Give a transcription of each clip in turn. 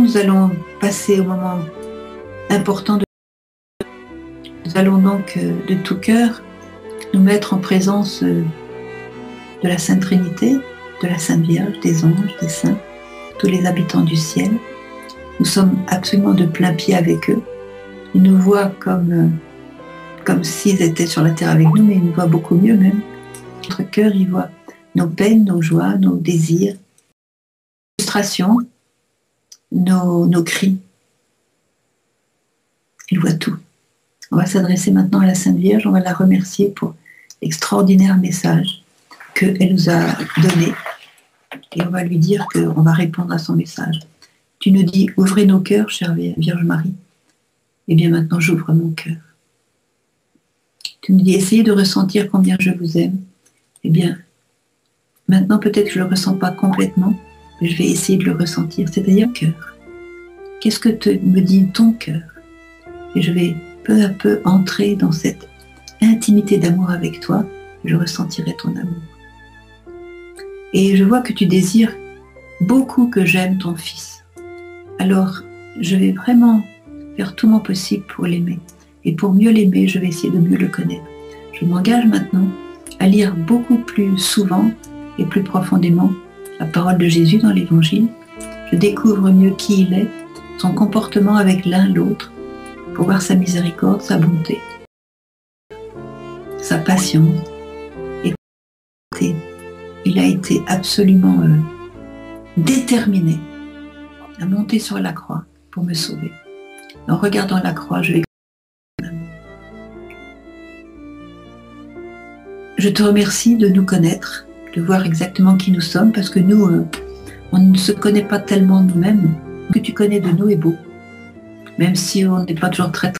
nous allons passer au moment important de nous allons donc euh, de tout cœur nous mettre en présence euh, de la Sainte Trinité, de la Sainte Vierge, des anges, des saints, tous les habitants du ciel. Nous sommes absolument de plein pied avec eux. Ils nous voient comme, euh, comme s'ils étaient sur la terre avec nous, mais ils nous voient beaucoup mieux même. Notre cœur, ils voient nos peines, nos joies, nos désirs, nos frustrations, nos, cris. Ils voient tout. On va s'adresser maintenant à la Sainte Vierge, on va la remercier pour l'extraordinaire message qu'elle nous a donné. Et on va lui dire qu'on va répondre à son message. Tu nous dis, ouvrez nos cœurs, chère Vierge Marie. Eh bien maintenant, j'ouvre mon cœur. Tu nous dis, essayez de ressentir combien je vous aime. Eh bien, maintenant peut-être que je ne le ressens pas complètement, mais je vais essayer de le ressentir, c'est-à-dire cœur. Qu'est-ce que te, me dit ton cœur? Et je vais peu à peu entrer dans cette intimité d'amour avec toi, je ressentirai ton amour. Et je vois que tu désires beaucoup que j'aime ton fils. Alors, je vais vraiment faire tout mon possible pour l'aimer. Et pour mieux l'aimer, je vais essayer de mieux le connaître. Je m'engage maintenant à lire beaucoup plus souvent et plus profondément la parole de Jésus dans l'Évangile. Je découvre mieux qui il est, son comportement avec l'un l'autre, pour voir sa miséricorde, sa bonté, sa patience. Et il a été absolument euh, déterminé à monter sur la croix pour me sauver. En regardant la croix, je vais Je te remercie de nous connaître, de voir exactement qui nous sommes, parce que nous, euh, on ne se connaît pas tellement nous-mêmes. Que tu connais de nous est beau même si on n'est pas toujours très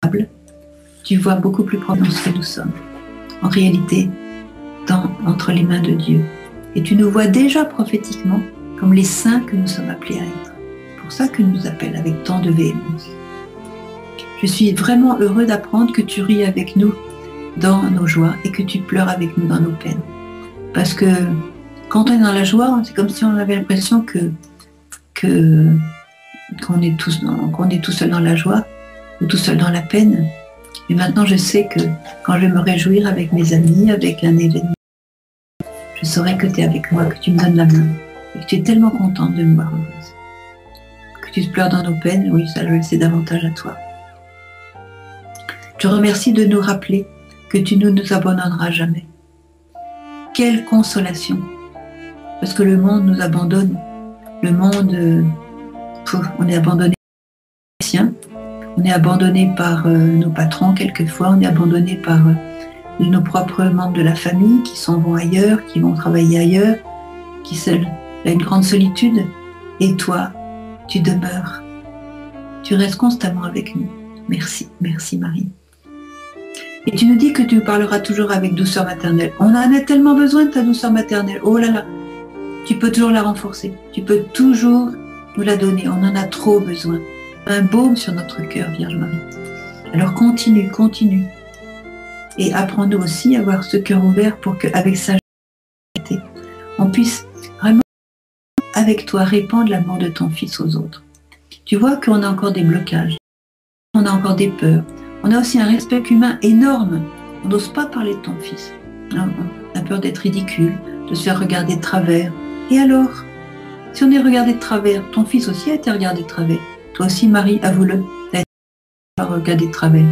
stable, tu vois beaucoup plus profond ce que nous sommes. En réalité, dans, entre les mains de Dieu. Et tu nous vois déjà prophétiquement comme les saints que nous sommes appelés à être. C'est pour ça que nous appelle avec tant de véhémence. Je suis vraiment heureux d'apprendre que tu ris avec nous dans nos joies et que tu pleures avec nous dans nos peines. Parce que quand on est dans la joie, c'est comme si on avait l'impression que, qu'on est, tous qu'on est tout seul dans la joie ou tout seul dans la peine. Mais maintenant, je sais que quand je vais me réjouir avec mes amis, avec un événement, je saurai que tu es avec moi, que tu me donnes la main et que tu es tellement contente de me voir. Que tu te pleures dans nos peines, oui, ça le sais davantage à toi. Je remercie de nous rappeler que tu ne nous abandonneras jamais. Quelle consolation Parce que le monde nous abandonne. Le monde euh, on est abandonné on est abandonné par euh, nos patrons quelquefois, on est abandonné par euh, nos propres membres de la famille qui s'en vont ailleurs, qui vont travailler ailleurs, qui seul a une grande solitude. Et toi, tu demeures. Tu restes constamment avec nous. Merci, merci Marie. Et tu nous dis que tu parleras toujours avec douceur maternelle. On en a tellement besoin de ta douceur maternelle. Oh là là, peux toujours la renforcer. Tu peux toujours nous la donner. On en a trop besoin. Un baume sur notre cœur, Vierge Marie. Alors continue, continue. Et apprends-nous aussi à avoir ce cœur ouvert pour qu'avec sa on puisse vraiment, avec toi, répandre l'amour de ton Fils aux autres. Tu vois qu'on a encore des blocages, on a encore des peurs, on a aussi un respect humain énorme. On n'ose pas parler de ton Fils. On a peur d'être ridicule, de se faire regarder de travers. Et alors? Si on est regardé de travers, ton fils aussi a été regardé de travers. Toi aussi, Marie, avoue-le, a été regardé de travers.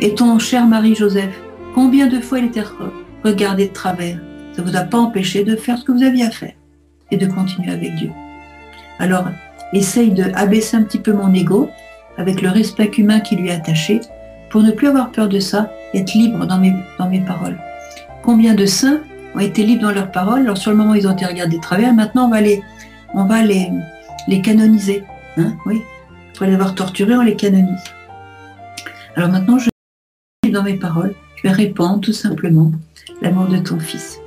Et ton cher Marie-Joseph, combien de fois il était regardé de travers? Ça ne vous a pas empêché de faire ce que vous aviez à faire et de continuer avec Dieu. Alors, essaye de abaisser un petit peu mon ego avec le respect humain qui lui est attaché pour ne plus avoir peur de ça et être libre dans mes, dans mes paroles. Combien de saints ont été libres dans leurs paroles Alors sur le moment, ils ont été regardés de travers. Maintenant, on va les, on va les, les canoniser. Hein oui, après les avoir torturés, on les canonise. Alors maintenant, je dans mes paroles, je vais répandre tout simplement l'amour de ton Fils.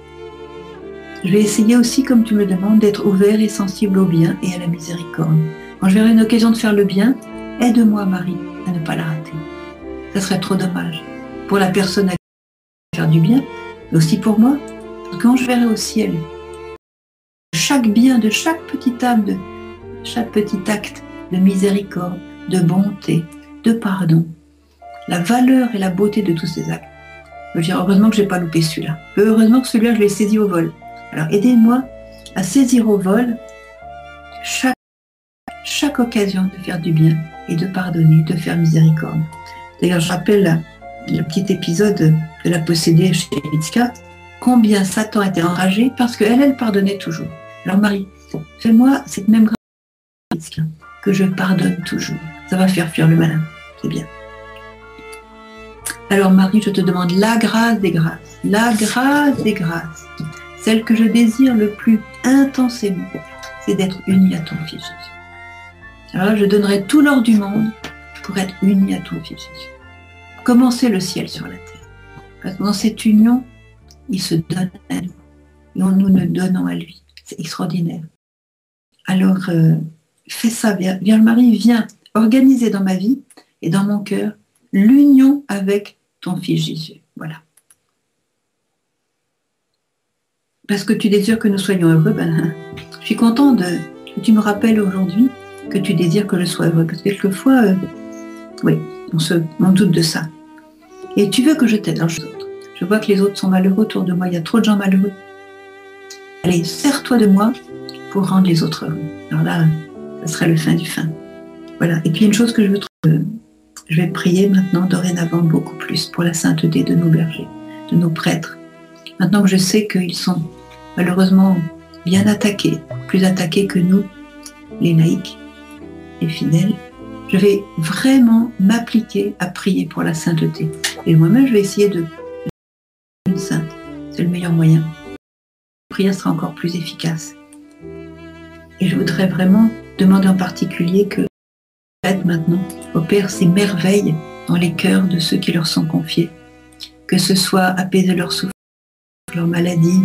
Je vais essayer aussi, comme tu me demandes, d'être ouvert et sensible au bien et à la miséricorde. Quand je verrai une occasion de faire le bien, aide-moi, Marie, à ne pas la rater. Ça serait trop dommage. Pour la personne à qui faire du bien, mais aussi pour moi. Quand je verrai au ciel chaque bien, de chaque petite âme chaque petit acte de miséricorde, de bonté, de pardon, la valeur et la beauté de tous ces actes. Je veux dire, heureusement que je n'ai pas loupé celui-là. Heureusement que celui-là, je l'ai saisi au vol. Alors aidez-moi à saisir au vol chaque, occasion de faire du bien et de pardonner, de faire miséricorde. D'ailleurs, je rappelle le petit épisode de la possédée chez Itzka, combien Satan était enragé parce qu'elle, elle pardonnait toujours. Alors Marie, fais-moi cette même grâce que je pardonne toujours. Ça va faire fuir le malin. C'est bien. Alors Marie, je te demande la grâce des grâces, la grâce des grâces, celle que je désire le plus intensément, c'est d'être unie à ton Fils Jésus. Alors je donnerai tout l'or du monde pour être unie à ton Fils Jésus. Commencer le ciel sur la terre. Parce que dans cette union, il se donne à nous. Et nous nous donnons à lui. C'est extraordinaire. Alors, euh, fais ça, Vierge Marie, viens organiser dans ma vie et dans mon cœur l'union avec ton Fils Jésus. Voilà. Parce que tu désires que nous soyons heureux, ben, je suis content de, que tu me rappelles aujourd'hui que tu désires que je sois heureux. Parce que quelquefois, euh, oui, on, se, on doute de ça. Et tu veux que je t'aide les autres. Je vois que les autres sont malheureux autour de moi. Il y a trop de gens malheureux. Allez, sers-toi de moi pour rendre les autres heureux. Alors là, ça serait le fin du fin. Voilà. Et puis une chose que je veux trouver, je vais prier maintenant dorénavant beaucoup plus pour la sainteté de nos bergers, de nos prêtres. Maintenant que je sais qu'ils sont malheureusement bien attaqués, plus attaqués que nous, les laïcs, les fidèles, je vais vraiment m'appliquer à prier pour la sainteté. Et moi-même, je vais essayer de La prière sera encore plus efficace. Et je voudrais vraiment demander en particulier que faites maintenant opère ces merveilles dans les cœurs de ceux qui leur sont confiés. Que ce soit apaiser leur souffrance, leur maladie,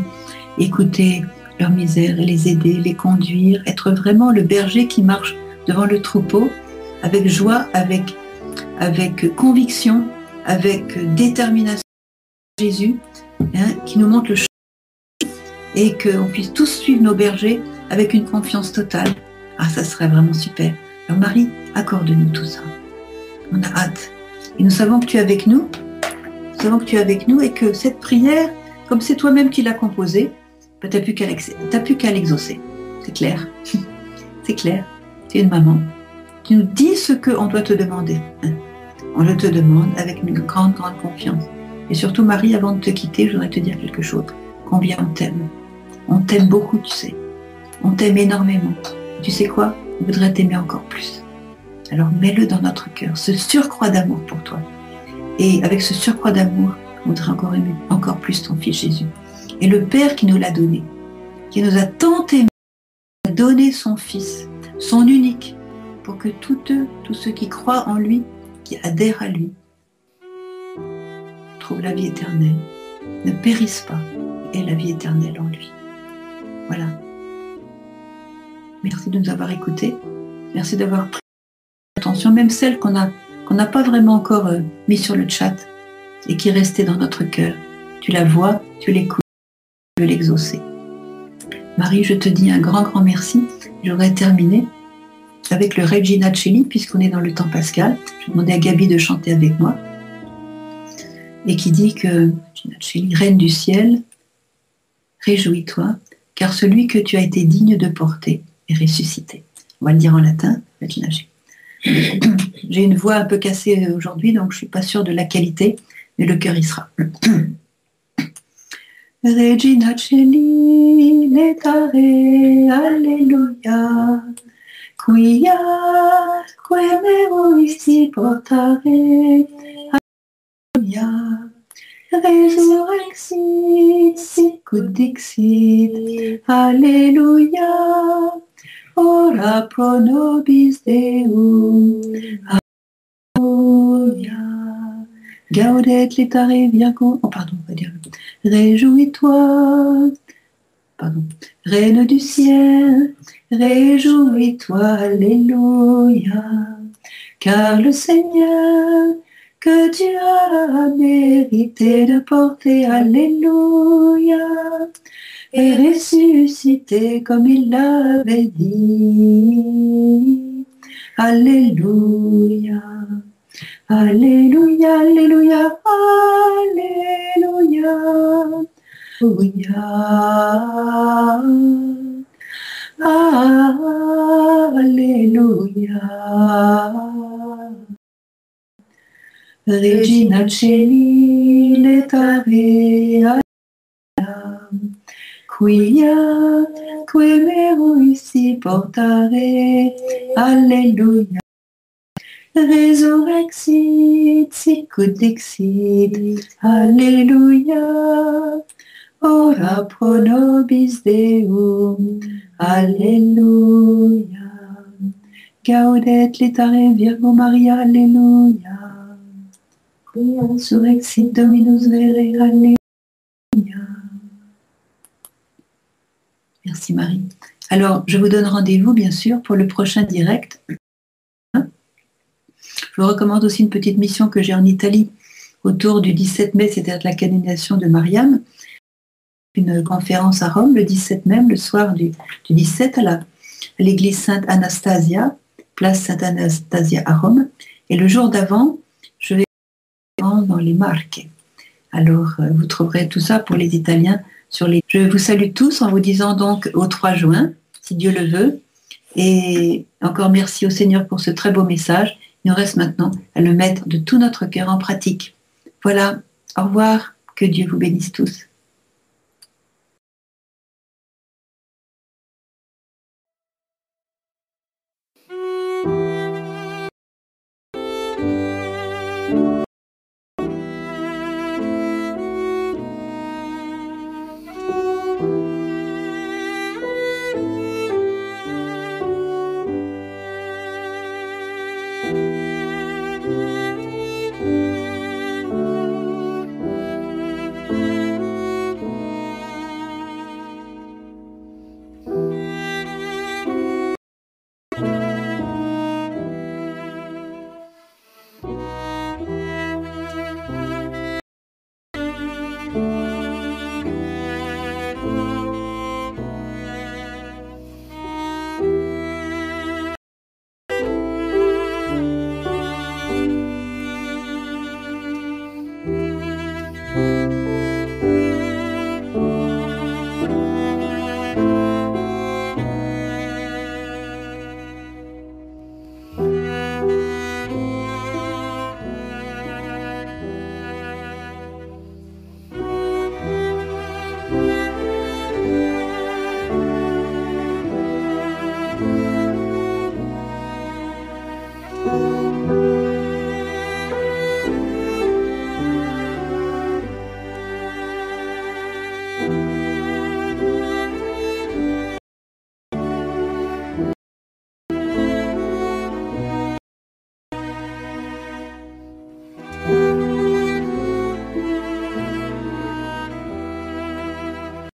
écouter leur misère et les aider, les conduire, être vraiment le berger qui marche devant le troupeau avec joie, avec, avec conviction, avec détermination. Jésus, hein, qui nous montre le chemin et qu'on puisse tous suivre nos bergers avec une confiance totale. Ah, ça serait vraiment super. Alors Marie, accorde-nous tout ça. On a hâte. Et nous savons que tu es avec nous. Nous savons que tu es avec nous et que cette prière, comme c'est toi-même qui l'as composée, ben, tu n'as plus qu'à l'exaucer. C'est clair. c'est clair. Tu es une maman. Tu nous dis ce qu'on doit te demander. Hein. On le te demande avec une grande, grande confiance. Et surtout, Marie, avant de te quitter, je voudrais te dire quelque chose. Combien on t'aime. On t'aime beaucoup, tu sais. On t'aime énormément. Tu sais quoi? On voudrait t'aimer encore plus. Alors mets-le dans notre cœur, ce surcroît d'amour pour toi. Et avec ce surcroît d'amour, on voudrait encore aimer encore plus ton Fils Jésus. Et le Père qui nous l'a donné, qui nous a tant aimé, a donné son Fils, son unique, pour que tous eux, tous ceux qui croient en lui, qui adhèrent à lui, trouvent la vie éternelle, ne périssent pas, et la vie éternelle en lui. Voilà. Merci de nous avoir écoutés. Merci d'avoir pris attention, même celle qu'on qu'on n'a pas vraiment encore euh, mis sur le chat et qui restait dans notre cœur. Tu la vois, tu l'écoutes, tu veux l'exaucer. Marie, je te dis un grand, grand merci. J'aurais terminé avec le Regina Celli, puisqu'on est dans le temps pascal. Je demandais à Gabi de chanter avec moi. Et qui dit que, Regina Celli, Reine du ciel, réjouis-toi, car celui que tu as été digne de porter est ressuscité. On va le dire en latin. J'ai une voix un peu cassée aujourd'hui, donc je ne suis pas sûre de la qualité, mais le cœur y sera. Regina Celi, letare, Alléluia. Quia, quem ici portare. Resurrexit, sicut dixit, Alléluia. Ora pro nobis Deum. Alléluia. Gaudet letare viacum. Oh, pardon, on va dire. Réjouis-toi. Pardon. Reine du ciel, réjouis-toi, Alléluia. Car le Seigneur que tu as mérité de porter, Alléluia est ressuscité comme il l'avait dit. Alléluia. Alléluia, Alléluia, Alléluia. Alléluia. Alléluia. Regina Celi letare quia que ici portare Alléluia. Resurrexit, sicut dixit, Alléluia. Ora pro nobis Deum, Alléluia. Gaudet letare Virgo Maria, Merci Marie. Alors, je vous donne rendez-vous, bien sûr, pour le prochain direct. Je vous recommande aussi une petite mission que j'ai en Italie autour du 17 mai, c'est-à-dire la canonisation de Mariam. Une conférence à Rome le 17 mai, le soir du, 17 à l'église Sainte Anastasia, place Sainte Anastasia à Rome. Et le jour d'avant, dans les marques. Alors, euh, vous trouverez tout ça pour les Italiens sur les. Je vous salue tous en vous disant donc au 3 juin, si Dieu le veut. Et encore merci au Seigneur pour ce très beau message. Il nous reste maintenant à le mettre de tout notre cœur en pratique. Voilà, au revoir, que Dieu vous bénisse tous.